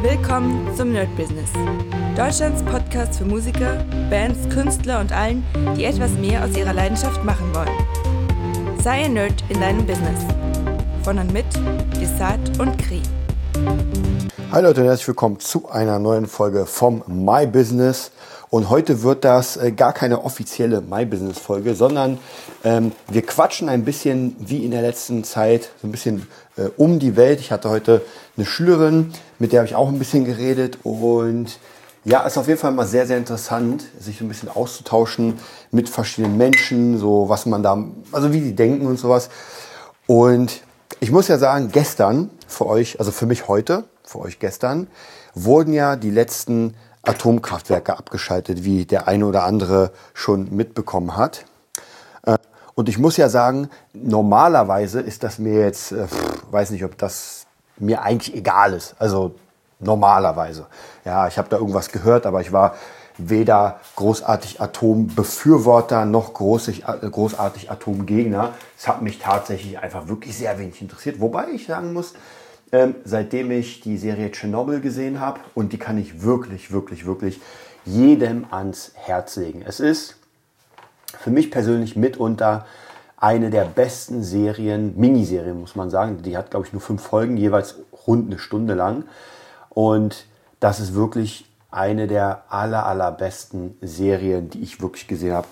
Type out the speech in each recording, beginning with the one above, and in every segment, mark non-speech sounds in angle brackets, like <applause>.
Willkommen zum Nerd Business. Deutschlands Podcast für Musiker, Bands, Künstler und allen, die etwas mehr aus ihrer Leidenschaft machen wollen. Sei ein Nerd in deinem Business. Von und mit Desart und Kri. Hi Leute und herzlich willkommen zu einer neuen Folge vom My Business. Und heute wird das äh, gar keine offizielle My Business Folge, sondern ähm, wir quatschen ein bisschen wie in der letzten Zeit so ein bisschen äh, um die Welt. Ich hatte heute eine Schülerin, mit der habe ich auch ein bisschen geredet und ja, ist auf jeden Fall mal sehr, sehr interessant, sich so ein bisschen auszutauschen mit verschiedenen Menschen, so was man da, also wie die denken und sowas. Und ich muss ja sagen, gestern für euch, also für mich heute, für euch gestern, wurden ja die letzten Atomkraftwerke abgeschaltet, wie der eine oder andere schon mitbekommen hat. Äh, und ich muss ja sagen, normalerweise ist das mir jetzt, äh, weiß nicht, ob das mir eigentlich egal ist. Also normalerweise. Ja, ich habe da irgendwas gehört, aber ich war weder großartig Atombefürworter noch großartig, äh, großartig Atomgegner. Es hat mich tatsächlich einfach wirklich sehr wenig interessiert. Wobei ich sagen muss, ähm, seitdem ich die Serie Tschernobyl gesehen habe. Und die kann ich wirklich, wirklich, wirklich jedem ans Herz legen. Es ist für mich persönlich mitunter eine der besten Serien, Miniserien muss man sagen. Die hat, glaube ich, nur fünf Folgen, jeweils rund eine Stunde lang. Und das ist wirklich eine der aller, allerbesten Serien, die ich wirklich gesehen habe.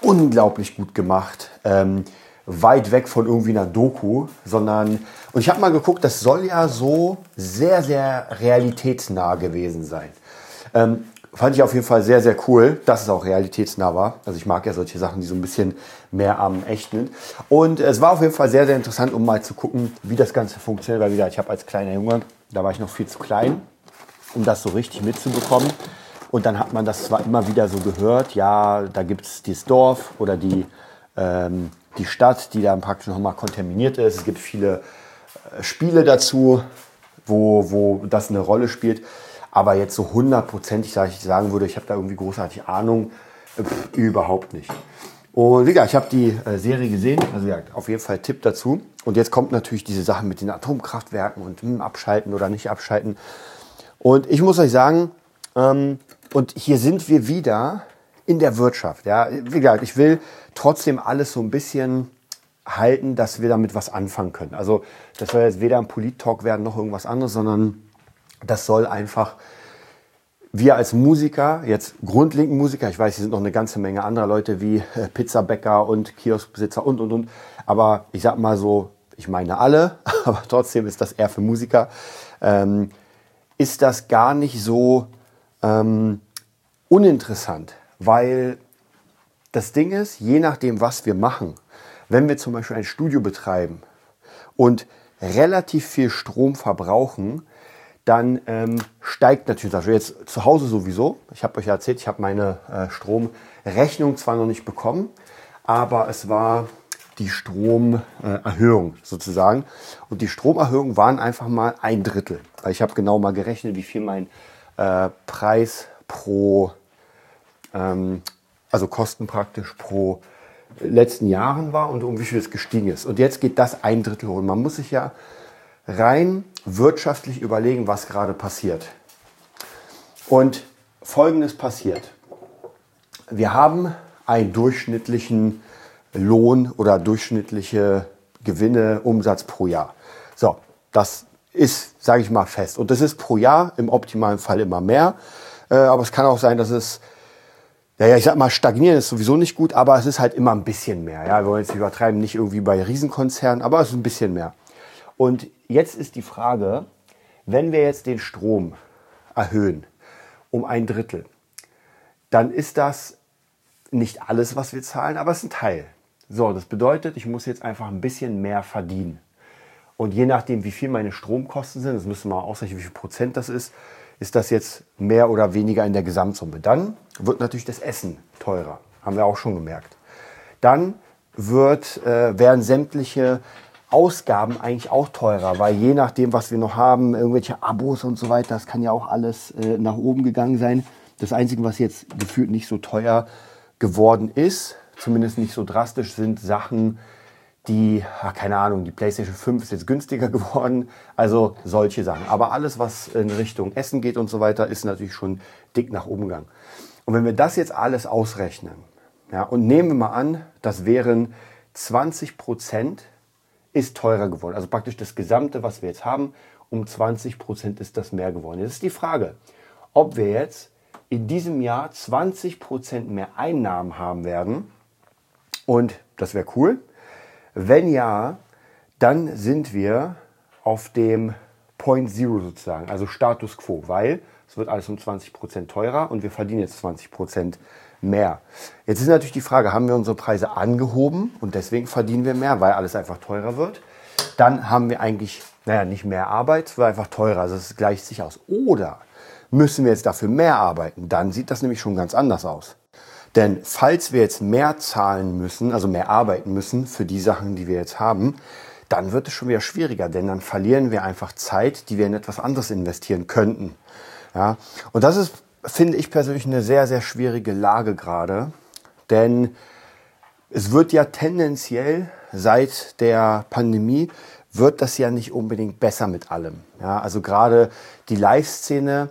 Unglaublich gut gemacht. Ähm, weit weg von irgendwie einer Doku, sondern, und ich habe mal geguckt, das soll ja so sehr, sehr realitätsnah gewesen sein. Ähm, fand ich auf jeden Fall sehr, sehr cool, dass es auch realitätsnah war. Also ich mag ja solche Sachen, die so ein bisschen mehr am Echt sind. Und es war auf jeden Fall sehr, sehr interessant, um mal zu gucken, wie das Ganze funktioniert. Weil wieder, ich habe als kleiner Junge, da war ich noch viel zu klein, um das so richtig mitzubekommen. Und dann hat man das zwar immer wieder so gehört, ja, da gibt es dieses Dorf oder die ähm, die Stadt, die dann praktisch nochmal kontaminiert ist. Es gibt viele äh, Spiele dazu, wo, wo das eine Rolle spielt. Aber jetzt so hundertprozentig, sage ich sagen würde, ich habe da irgendwie großartig Ahnung, äh, pff, überhaupt nicht. Und wie gesagt, ich habe die äh, Serie gesehen, also ja, auf jeden Fall Tipp dazu. Und jetzt kommt natürlich diese Sache mit den Atomkraftwerken und hm, abschalten oder nicht abschalten. Und ich muss euch sagen, ähm, und hier sind wir wieder in der Wirtschaft. Ja, wie gesagt, ich will trotzdem alles so ein bisschen halten, dass wir damit was anfangen können. Also das soll jetzt weder ein Polit-Talk werden noch irgendwas anderes, sondern das soll einfach wir als Musiker, jetzt grundlegend Musiker, ich weiß, hier sind noch eine ganze Menge anderer Leute wie äh, Pizzabäcker und Kioskbesitzer und, und, und. Aber ich sag mal so, ich meine alle, <laughs> aber trotzdem ist das eher für Musiker. Ähm, ist das gar nicht so ähm, uninteressant, weil das Ding ist, je nachdem, was wir machen, wenn wir zum Beispiel ein Studio betreiben und relativ viel Strom verbrauchen, dann ähm, steigt natürlich das. Jetzt zu Hause sowieso. Ich habe euch ja erzählt, ich habe meine äh, Stromrechnung zwar noch nicht bekommen, aber es war die Stromerhöhung sozusagen. Und die Stromerhöhung waren einfach mal ein Drittel. Ich habe genau mal gerechnet, wie viel mein äh, Preis pro ähm, also Kosten praktisch pro letzten Jahren war und um wie viel es gestiegen ist. Und jetzt geht das ein Drittel hoch. Man muss sich ja rein wirtschaftlich überlegen, was gerade passiert. Und Folgendes passiert. Wir haben einen durchschnittlichen Lohn oder durchschnittliche Gewinne, Umsatz pro Jahr. So, das ist, sage ich mal, fest. Und das ist pro Jahr im optimalen Fall immer mehr. Äh, aber es kann auch sein, dass es ja, ich sag mal, stagnieren ist sowieso nicht gut, aber es ist halt immer ein bisschen mehr. Ja, wir wollen jetzt übertreiben, nicht irgendwie bei Riesenkonzernen, aber es ist ein bisschen mehr. Und jetzt ist die Frage, wenn wir jetzt den Strom erhöhen um ein Drittel, dann ist das nicht alles, was wir zahlen, aber es ist ein Teil. So, das bedeutet, ich muss jetzt einfach ein bisschen mehr verdienen. Und je nachdem, wie viel meine Stromkosten sind, das müssen wir ausrechnen, wie viel Prozent das ist, ist das jetzt mehr oder weniger in der Gesamtsumme. Dann wird natürlich das Essen teurer, haben wir auch schon gemerkt. Dann wird, äh, werden sämtliche Ausgaben eigentlich auch teurer, weil je nachdem, was wir noch haben, irgendwelche Abos und so weiter, das kann ja auch alles äh, nach oben gegangen sein. Das Einzige, was jetzt gefühlt nicht so teuer geworden ist, zumindest nicht so drastisch, sind Sachen, die, ach, keine Ahnung, die PlayStation 5 ist jetzt günstiger <laughs> geworden. Also solche Sachen. Aber alles, was in Richtung Essen geht und so weiter, ist natürlich schon dick nach oben gegangen. Und wenn wir das jetzt alles ausrechnen, ja, und nehmen wir mal an, das wären 20 Prozent ist teurer geworden. Also praktisch das Gesamte, was wir jetzt haben, um 20 Prozent ist das mehr geworden. Jetzt ist die Frage, ob wir jetzt in diesem Jahr 20 Prozent mehr Einnahmen haben werden. Und das wäre cool. Wenn ja, dann sind wir auf dem Point Zero sozusagen, also Status Quo, weil es wird alles um 20 Prozent teurer und wir verdienen jetzt 20 Prozent mehr. Jetzt ist natürlich die Frage, haben wir unsere Preise angehoben und deswegen verdienen wir mehr, weil alles einfach teurer wird? Dann haben wir eigentlich, naja, nicht mehr Arbeit, es wird einfach teurer, also es gleicht sich aus. Oder müssen wir jetzt dafür mehr arbeiten? Dann sieht das nämlich schon ganz anders aus. Denn falls wir jetzt mehr zahlen müssen, also mehr arbeiten müssen für die Sachen, die wir jetzt haben, dann wird es schon wieder schwieriger, denn dann verlieren wir einfach Zeit, die wir in etwas anderes investieren könnten. Ja? Und das ist, finde ich persönlich, eine sehr, sehr schwierige Lage gerade, denn es wird ja tendenziell seit der Pandemie wird das ja nicht unbedingt besser mit allem. Ja, also gerade die Live-Szene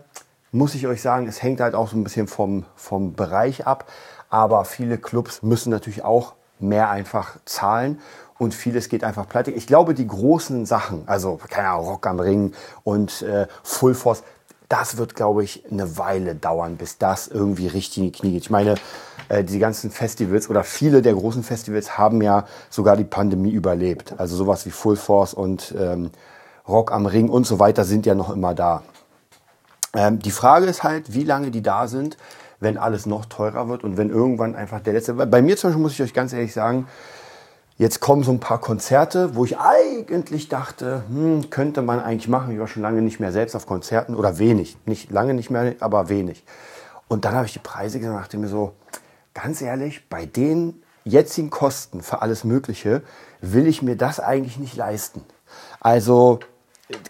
muss ich euch sagen, es hängt halt auch so ein bisschen vom, vom Bereich ab. Aber viele Clubs müssen natürlich auch mehr einfach zahlen und vieles geht einfach pleite. Ich glaube, die großen Sachen, also keine Ahnung, Rock am Ring und äh, Full Force, das wird, glaube ich, eine Weile dauern, bis das irgendwie richtig in die Knie geht. Ich meine, äh, die ganzen Festivals oder viele der großen Festivals haben ja sogar die Pandemie überlebt. Also sowas wie Full Force und ähm, Rock am Ring und so weiter sind ja noch immer da. Ähm, die Frage ist halt, wie lange die da sind, wenn alles noch teurer wird und wenn irgendwann einfach der letzte. Bei mir zum Beispiel muss ich euch ganz ehrlich sagen, jetzt kommen so ein paar Konzerte, wo ich eigentlich dachte, hm, könnte man eigentlich machen. Ich war schon lange nicht mehr selbst auf Konzerten oder wenig. Nicht lange nicht mehr, aber wenig. Und dann habe ich die Preise gesehen und dachte mir so, ganz ehrlich, bei den jetzigen Kosten für alles Mögliche will ich mir das eigentlich nicht leisten. Also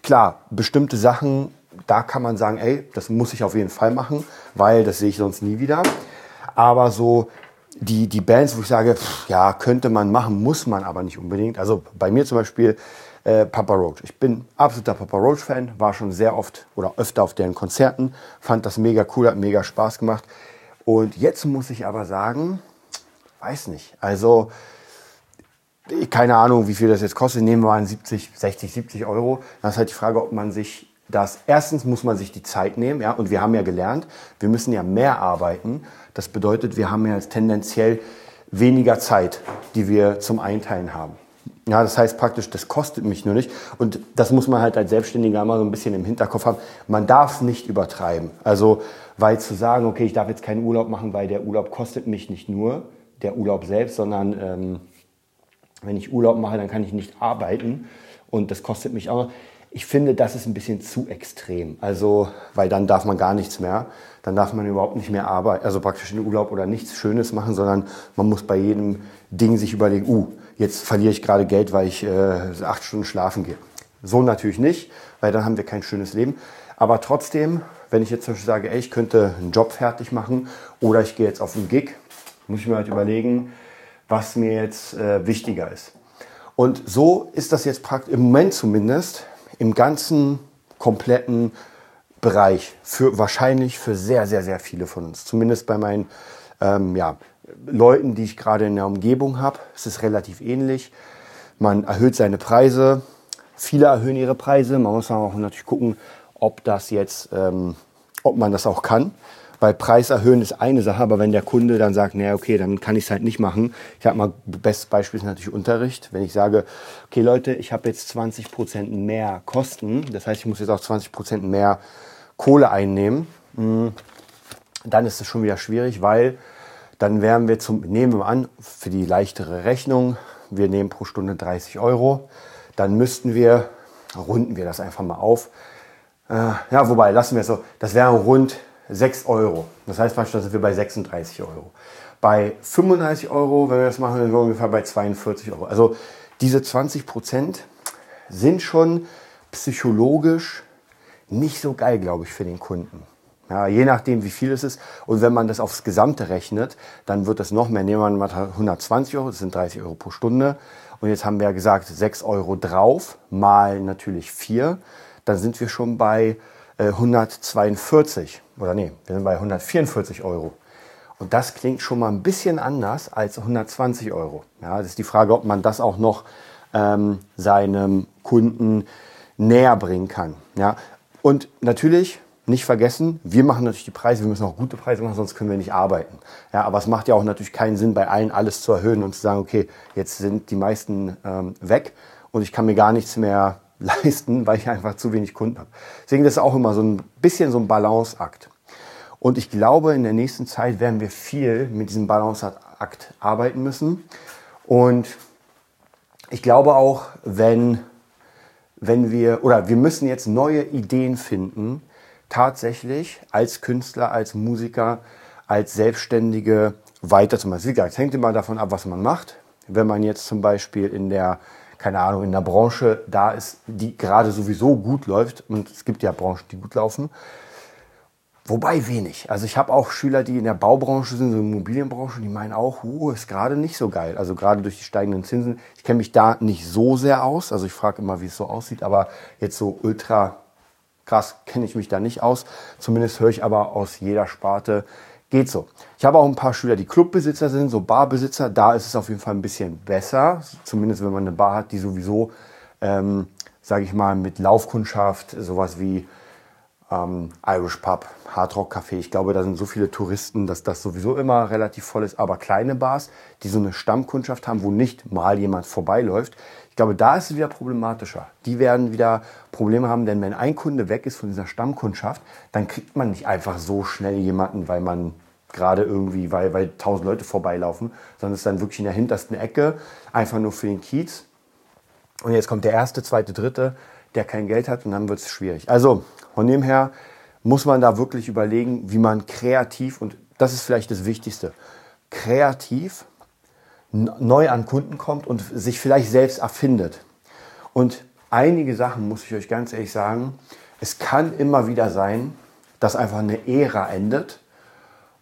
klar, bestimmte Sachen da kann man sagen, ey, das muss ich auf jeden Fall machen, weil das sehe ich sonst nie wieder. Aber so die, die Bands, wo ich sage, pff, ja, könnte man machen, muss man aber nicht unbedingt. Also bei mir zum Beispiel äh, Papa Roach. Ich bin absoluter Papa Roach-Fan, war schon sehr oft oder öfter auf deren Konzerten, fand das mega cool, hat mega Spaß gemacht. Und jetzt muss ich aber sagen, weiß nicht. Also keine Ahnung, wie viel das jetzt kostet. Nehmen wir mal 70, 60, 70 Euro. Dann ist halt die Frage, ob man sich dass erstens muss man sich die Zeit nehmen, ja, und wir haben ja gelernt, wir müssen ja mehr arbeiten. Das bedeutet, wir haben ja jetzt tendenziell weniger Zeit, die wir zum Einteilen haben. Ja, das heißt praktisch, das kostet mich nur nicht. Und das muss man halt als Selbstständiger immer so ein bisschen im Hinterkopf haben. Man darf nicht übertreiben. Also, weil zu sagen, okay, ich darf jetzt keinen Urlaub machen, weil der Urlaub kostet mich nicht nur der Urlaub selbst, sondern ähm, wenn ich Urlaub mache, dann kann ich nicht arbeiten und das kostet mich auch. Ich finde, das ist ein bisschen zu extrem. Also, weil dann darf man gar nichts mehr. Dann darf man überhaupt nicht mehr arbeiten, also praktisch in Urlaub oder nichts Schönes machen, sondern man muss bei jedem Ding sich überlegen, uh, jetzt verliere ich gerade Geld, weil ich äh, acht Stunden schlafen gehe. So natürlich nicht, weil dann haben wir kein schönes Leben. Aber trotzdem, wenn ich jetzt zum Beispiel sage, ey, ich könnte einen Job fertig machen oder ich gehe jetzt auf einen Gig, muss ich mir halt überlegen, was mir jetzt äh, wichtiger ist. Und so ist das jetzt praktisch im Moment zumindest im ganzen kompletten Bereich für wahrscheinlich für sehr, sehr, sehr viele von uns. Zumindest bei meinen ähm, ja, Leuten, die ich gerade in der Umgebung habe. Es ist relativ ähnlich. Man erhöht seine Preise. Viele erhöhen ihre Preise. Man muss auch natürlich gucken, ob das jetzt, ähm, ob man das auch kann. Weil Preis erhöhen ist eine Sache, aber wenn der Kunde dann sagt, naja, okay, dann kann ich es halt nicht machen. Ich sag mal, bestes Beispiel ist natürlich Unterricht. Wenn ich sage, okay Leute, ich habe jetzt 20 Prozent mehr Kosten, das heißt, ich muss jetzt auch 20 Prozent mehr Kohle einnehmen, hm, dann ist es schon wieder schwierig, weil dann wären wir zum, nehmen wir an, für die leichtere Rechnung, wir nehmen pro Stunde 30 Euro, dann müssten wir, runden wir das einfach mal auf, äh, ja, wobei, lassen wir es so, das wäre rund 6 Euro. Das heißt beispielsweise sind wir bei 36 Euro. Bei 35 Euro, wenn wir das machen, sind wir ungefähr bei 42 Euro. Also diese 20 Prozent sind schon psychologisch nicht so geil, glaube ich, für den Kunden. Ja, je nachdem, wie viel es ist. Und wenn man das aufs Gesamte rechnet, dann wird es noch mehr. Nehmen wir mal 120 Euro, das sind 30 Euro pro Stunde. Und jetzt haben wir ja gesagt, 6 Euro drauf, mal natürlich 4. Dann sind wir schon bei 142. Oder nee, wir sind bei 144 Euro. Und das klingt schon mal ein bisschen anders als 120 Euro. Ja, das ist die Frage, ob man das auch noch ähm, seinem Kunden näher bringen kann. Ja, und natürlich nicht vergessen, wir machen natürlich die Preise, wir müssen auch gute Preise machen, sonst können wir nicht arbeiten. Ja, aber es macht ja auch natürlich keinen Sinn, bei allen alles zu erhöhen und zu sagen, okay, jetzt sind die meisten ähm, weg und ich kann mir gar nichts mehr leisten, weil ich einfach zu wenig Kunden habe. Deswegen ist das auch immer so ein bisschen so ein Balanceakt. Und ich glaube, in der nächsten Zeit werden wir viel mit diesem Balanceakt arbeiten müssen. Und ich glaube auch, wenn, wenn wir, oder wir müssen jetzt neue Ideen finden, tatsächlich als Künstler, als Musiker, als Selbstständige weiterzumachen. Es hängt immer davon ab, was man macht. Wenn man jetzt zum Beispiel in der, keine Ahnung, in der Branche da ist, die gerade sowieso gut läuft, und es gibt ja Branchen, die gut laufen, Wobei wenig. Also ich habe auch Schüler, die in der Baubranche sind, so Immobilienbranche, die meinen auch, uh, ist gerade nicht so geil. Also gerade durch die steigenden Zinsen. Ich kenne mich da nicht so sehr aus. Also ich frage immer, wie es so aussieht. Aber jetzt so ultra krass kenne ich mich da nicht aus. Zumindest höre ich aber aus jeder Sparte, geht so. Ich habe auch ein paar Schüler, die Clubbesitzer sind, so Barbesitzer. Da ist es auf jeden Fall ein bisschen besser. Zumindest wenn man eine Bar hat, die sowieso, ähm, sage ich mal, mit Laufkundschaft, sowas wie ähm, Irish Pub, Hard Rock Café. Ich glaube, da sind so viele Touristen, dass das sowieso immer relativ voll ist. Aber kleine Bars, die so eine Stammkundschaft haben, wo nicht mal jemand vorbeiläuft, glaube, da ist es wieder problematischer. Die werden wieder Probleme haben, denn wenn ein Kunde weg ist von dieser Stammkundschaft, dann kriegt man nicht einfach so schnell jemanden, weil man gerade irgendwie, weil, weil tausend Leute vorbeilaufen, sondern es ist dann wirklich in der hintersten Ecke, einfach nur für den Kiez. Und jetzt kommt der erste, zweite, dritte, der kein Geld hat und dann wird es schwierig. Also von dem her muss man da wirklich überlegen, wie man kreativ, und das ist vielleicht das Wichtigste, kreativ neu an Kunden kommt und sich vielleicht selbst erfindet. Und einige Sachen, muss ich euch ganz ehrlich sagen, es kann immer wieder sein, dass einfach eine Ära endet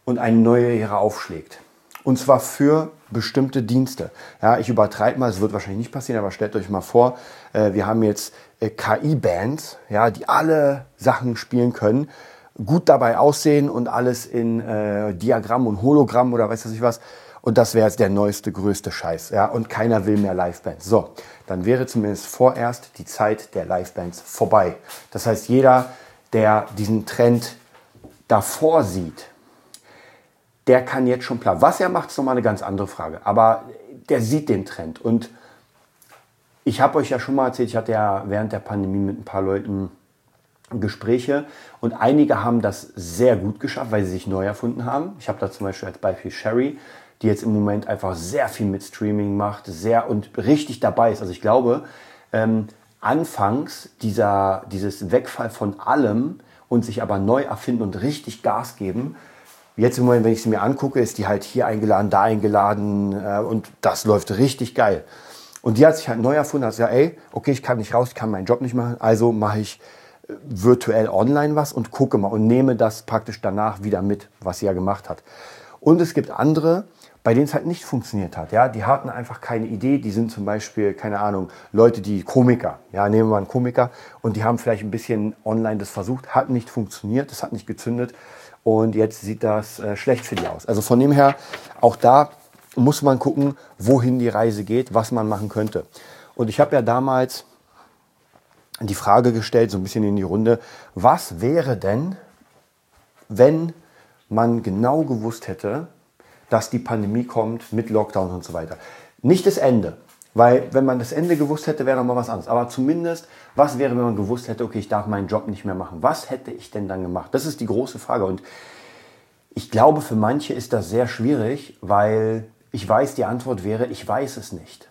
und eine neue Ära aufschlägt. Und zwar für bestimmte Dienste. Ja, ich übertreibe mal, es wird wahrscheinlich nicht passieren, aber stellt euch mal vor, äh, wir haben jetzt äh, KI-Bands, ja, die alle Sachen spielen können, gut dabei aussehen und alles in äh, Diagramm und Hologramm oder weiß ich was. Und das wäre jetzt der neueste, größte Scheiß. Ja? Und keiner will mehr Livebands. So, dann wäre zumindest vorerst die Zeit der Livebands vorbei. Das heißt, jeder, der diesen Trend davor sieht, der kann jetzt schon planen. Was er macht, ist nochmal eine ganz andere Frage. Aber der sieht den Trend. Und ich habe euch ja schon mal erzählt, ich hatte ja während der Pandemie mit ein paar Leuten Gespräche und einige haben das sehr gut geschafft, weil sie sich neu erfunden haben. Ich habe da zum Beispiel als Beispiel Sherry, die jetzt im Moment einfach sehr viel mit Streaming macht, sehr und richtig dabei ist. Also ich glaube, ähm, anfangs dieser, dieses Wegfall von allem und sich aber neu erfinden und richtig Gas geben, Jetzt im Moment, wenn ich sie mir angucke, ist die halt hier eingeladen, da eingeladen äh, und das läuft richtig geil. Und die hat sich halt neu erfunden, hat gesagt, ey, okay, ich kann nicht raus, ich kann meinen Job nicht machen, also mache ich äh, virtuell online was und gucke mal und nehme das praktisch danach wieder mit, was sie ja gemacht hat. Und es gibt andere, bei denen es halt nicht funktioniert hat. Ja, die hatten einfach keine Idee. Die sind zum Beispiel, keine Ahnung, Leute, die Komiker. Ja, nehmen wir einen Komiker und die haben vielleicht ein bisschen online das versucht, hat nicht funktioniert, das hat nicht gezündet und jetzt sieht das äh, schlecht für die aus. Also von dem her, auch da muss man gucken, wohin die Reise geht, was man machen könnte. Und ich habe ja damals die Frage gestellt, so ein bisschen in die Runde, was wäre denn, wenn man genau gewusst hätte, dass die Pandemie kommt mit Lockdown und so weiter. Nicht das Ende, weil wenn man das Ende gewusst hätte, wäre noch mal was anderes. Aber zumindest, was wäre, wenn man gewusst hätte, okay, ich darf meinen Job nicht mehr machen? Was hätte ich denn dann gemacht? Das ist die große Frage. Und ich glaube, für manche ist das sehr schwierig, weil ich weiß, die Antwort wäre, ich weiß es nicht.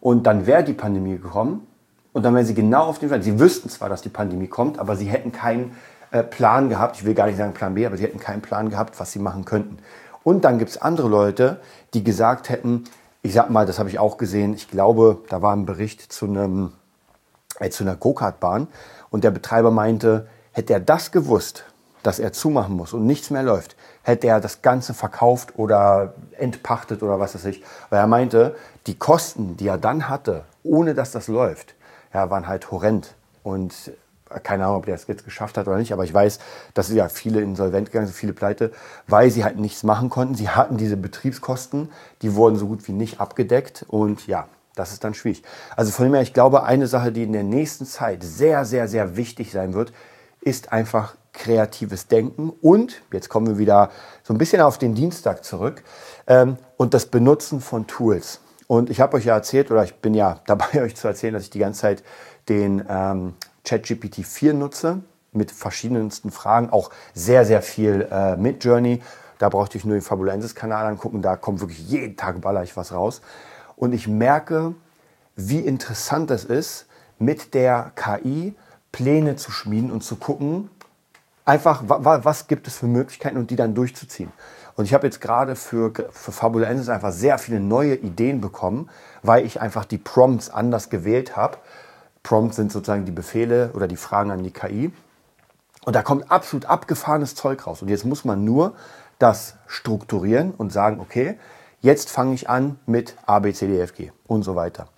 Und dann wäre die Pandemie gekommen und dann wären sie genau auf dem Plan. Sie wüssten zwar, dass die Pandemie kommt, aber sie hätten keinen äh, Plan gehabt. Ich will gar nicht sagen Plan B, aber sie hätten keinen Plan gehabt, was sie machen könnten. Und dann gibt es andere Leute, die gesagt hätten, ich sag mal, das habe ich auch gesehen, ich glaube, da war ein Bericht zu, einem, äh, zu einer Go-Kart-Bahn und der Betreiber meinte, hätte er das gewusst, dass er zumachen muss und nichts mehr läuft, hätte er das Ganze verkauft oder entpachtet oder was weiß ich. Weil er meinte, die Kosten, die er dann hatte, ohne dass das läuft, ja, waren halt horrend. Und keine Ahnung, ob der es jetzt geschafft hat oder nicht, aber ich weiß, dass ja viele insolvent gegangen sind, viele pleite, weil sie halt nichts machen konnten. Sie hatten diese Betriebskosten, die wurden so gut wie nicht abgedeckt und ja, das ist dann schwierig. Also von dem her, ich glaube, eine Sache, die in der nächsten Zeit sehr, sehr, sehr wichtig sein wird, ist einfach kreatives Denken und, jetzt kommen wir wieder so ein bisschen auf den Dienstag zurück, ähm, und das Benutzen von Tools. Und ich habe euch ja erzählt, oder ich bin ja <laughs> dabei, euch zu erzählen, dass ich die ganze Zeit den ähm, ChatGPT 4 nutze mit verschiedensten Fragen, auch sehr, sehr viel äh, mit Journey. Da brauchte ich nur den Fabulensis-Kanal angucken, da kommt wirklich jeden Tag baller ich was raus. Und ich merke, wie interessant es ist, mit der KI Pläne zu schmieden und zu gucken, einfach, was gibt es für Möglichkeiten und die dann durchzuziehen. Und ich habe jetzt gerade für, für Fabulensis einfach sehr viele neue Ideen bekommen, weil ich einfach die Prompts anders gewählt habe. Prompts sind sozusagen die Befehle oder die Fragen an die KI. Und da kommt absolut abgefahrenes Zeug raus. Und jetzt muss man nur das strukturieren und sagen, okay, jetzt fange ich an mit A, B, C, D, F, G und so weiter.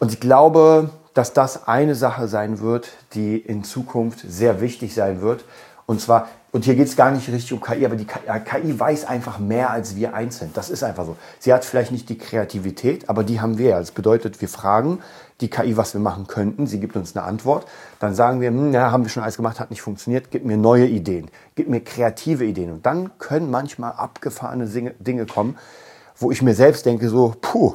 Und ich glaube, dass das eine Sache sein wird, die in Zukunft sehr wichtig sein wird. Und zwar, und hier geht es gar nicht richtig um KI, aber die KI weiß einfach mehr als wir einzeln. Das ist einfach so. Sie hat vielleicht nicht die Kreativität, aber die haben wir. Das bedeutet, wir fragen die KI, was wir machen könnten. Sie gibt uns eine Antwort. Dann sagen wir, hm, ja, haben wir schon alles gemacht, hat nicht funktioniert. Gib mir neue Ideen. Gib mir kreative Ideen. Und dann können manchmal abgefahrene Dinge kommen, wo ich mir selbst denke, so, puh,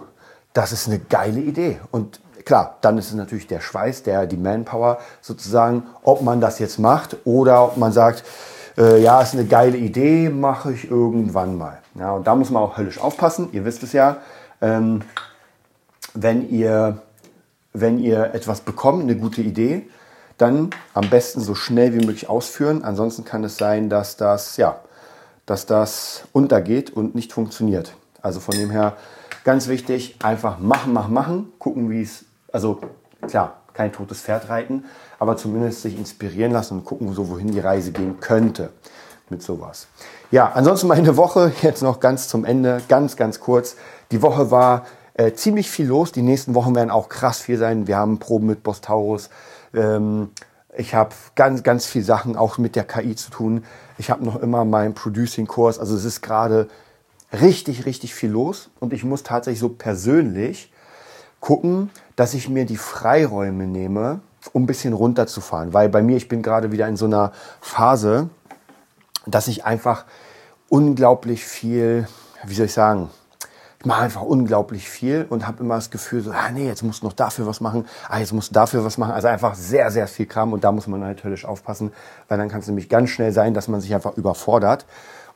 das ist eine geile Idee. Und Klar, dann ist es natürlich der Schweiß, der, die Manpower sozusagen, ob man das jetzt macht oder ob man sagt, äh, ja, ist eine geile Idee, mache ich irgendwann mal. Ja, und da muss man auch höllisch aufpassen. Ihr wisst es ja, ähm, wenn, ihr, wenn ihr etwas bekommt, eine gute Idee, dann am besten so schnell wie möglich ausführen. Ansonsten kann es sein, dass das, ja, dass das untergeht und nicht funktioniert. Also von dem her ganz wichtig, einfach machen, machen, machen, gucken, wie es also klar, kein totes Pferd reiten, aber zumindest sich inspirieren lassen und gucken, so wohin die Reise gehen könnte mit sowas. Ja, ansonsten meine Woche jetzt noch ganz zum Ende, ganz, ganz kurz. Die Woche war äh, ziemlich viel los. Die nächsten Wochen werden auch krass viel sein. Wir haben Proben mit Bostaurus. Ähm, ich habe ganz, ganz viel Sachen auch mit der KI zu tun. Ich habe noch immer meinen Producing-Kurs. Also es ist gerade richtig, richtig viel los. Und ich muss tatsächlich so persönlich gucken, dass ich mir die Freiräume nehme, um ein bisschen runterzufahren. Weil bei mir, ich bin gerade wieder in so einer Phase, dass ich einfach unglaublich viel, wie soll ich sagen, ich mache einfach unglaublich viel und habe immer das Gefühl, so, ah nee, jetzt musst du noch dafür was machen, ah, jetzt musst du dafür was machen. Also einfach sehr, sehr viel Kram und da muss man halt höllisch aufpassen, weil dann kann es nämlich ganz schnell sein, dass man sich einfach überfordert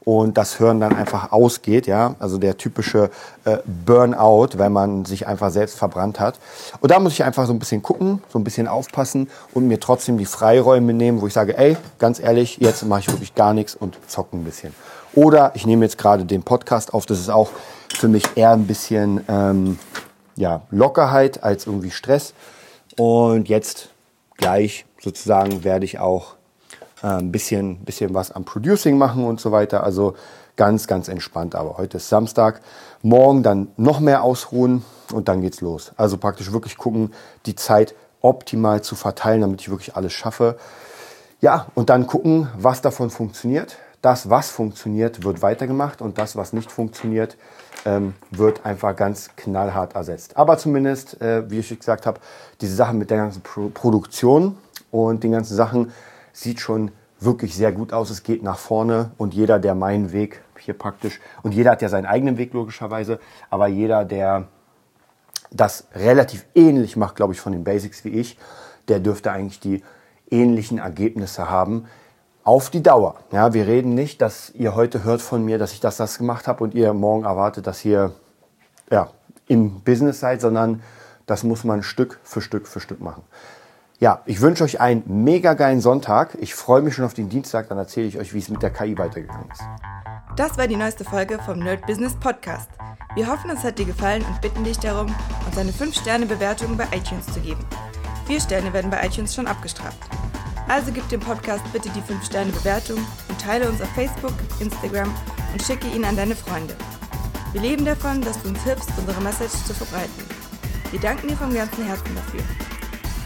und das Hören dann einfach ausgeht, ja, also der typische äh, Burnout, wenn man sich einfach selbst verbrannt hat. Und da muss ich einfach so ein bisschen gucken, so ein bisschen aufpassen und mir trotzdem die Freiräume nehmen, wo ich sage, ey, ganz ehrlich, jetzt mache ich wirklich gar nichts und zocke ein bisschen. Oder ich nehme jetzt gerade den Podcast auf, das ist auch für mich eher ein bisschen ähm, ja, Lockerheit als irgendwie Stress. Und jetzt gleich sozusagen werde ich auch ein bisschen, bisschen was am Producing machen und so weiter. Also ganz, ganz entspannt. Aber heute ist Samstag. Morgen dann noch mehr ausruhen und dann geht's los. Also praktisch wirklich gucken, die Zeit optimal zu verteilen, damit ich wirklich alles schaffe. Ja, und dann gucken, was davon funktioniert. Das, was funktioniert, wird weitergemacht und das, was nicht funktioniert, ähm, wird einfach ganz knallhart ersetzt. Aber zumindest, äh, wie ich gesagt habe, diese Sache mit der ganzen Pro Produktion und den ganzen Sachen, sieht schon wirklich sehr gut aus. Es geht nach vorne und jeder, der meinen Weg hier praktisch, und jeder hat ja seinen eigenen Weg logischerweise, aber jeder, der das relativ ähnlich macht, glaube ich, von den Basics wie ich, der dürfte eigentlich die ähnlichen Ergebnisse haben auf die Dauer. Ja, wir reden nicht, dass ihr heute hört von mir, dass ich das, das gemacht habe und ihr morgen erwartet, dass ihr ja, im Business seid, sondern das muss man Stück für Stück für Stück machen. Ja, ich wünsche euch einen mega geilen Sonntag. Ich freue mich schon auf den Dienstag, dann erzähle ich euch, wie es mit der KI weitergegangen ist. Das war die neueste Folge vom Nerd Business Podcast. Wir hoffen, es hat dir gefallen und bitten dich darum, uns eine 5-Sterne-Bewertung bei iTunes zu geben. Vier Sterne werden bei iTunes schon abgestraft. Also gib dem Podcast bitte die 5-Sterne-Bewertung und teile uns auf Facebook, Instagram und schicke ihn an deine Freunde. Wir leben davon, dass du uns hilfst, unsere Message zu verbreiten. Wir danken dir vom ganzen Herzen dafür.